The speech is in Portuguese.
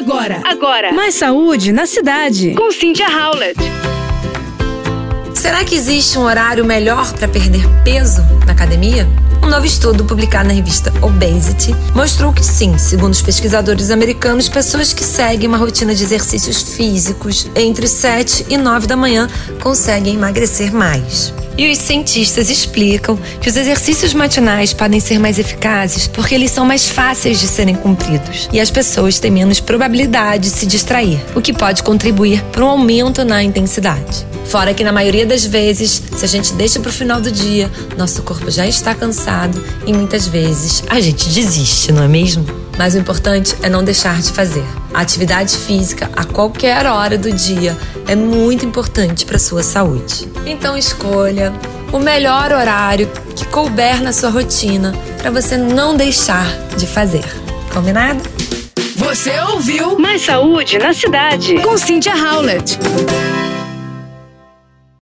Agora, Agora, mais saúde na cidade. com Cynthia Howlett. Será que existe um horário melhor para perder peso na academia? Um novo estudo publicado na revista Obesity mostrou que sim, segundo os pesquisadores americanos, pessoas que seguem uma rotina de exercícios físicos entre 7 e 9 da manhã conseguem emagrecer mais. E os cientistas explicam que os exercícios matinais podem ser mais eficazes porque eles são mais fáceis de serem cumpridos e as pessoas têm menos probabilidade de se distrair, o que pode contribuir para um aumento na intensidade. Fora que na maioria das vezes, se a gente deixa para o final do dia, nosso corpo já está cansado e muitas vezes a gente desiste, não é mesmo? Mas o importante é não deixar de fazer. A atividade física a qualquer hora do dia é muito importante para a sua saúde. Então escolha o melhor horário que couber na sua rotina para você não deixar de fazer. Combinado? Você ouviu Mais saúde na cidade. com Cynthia Howlett.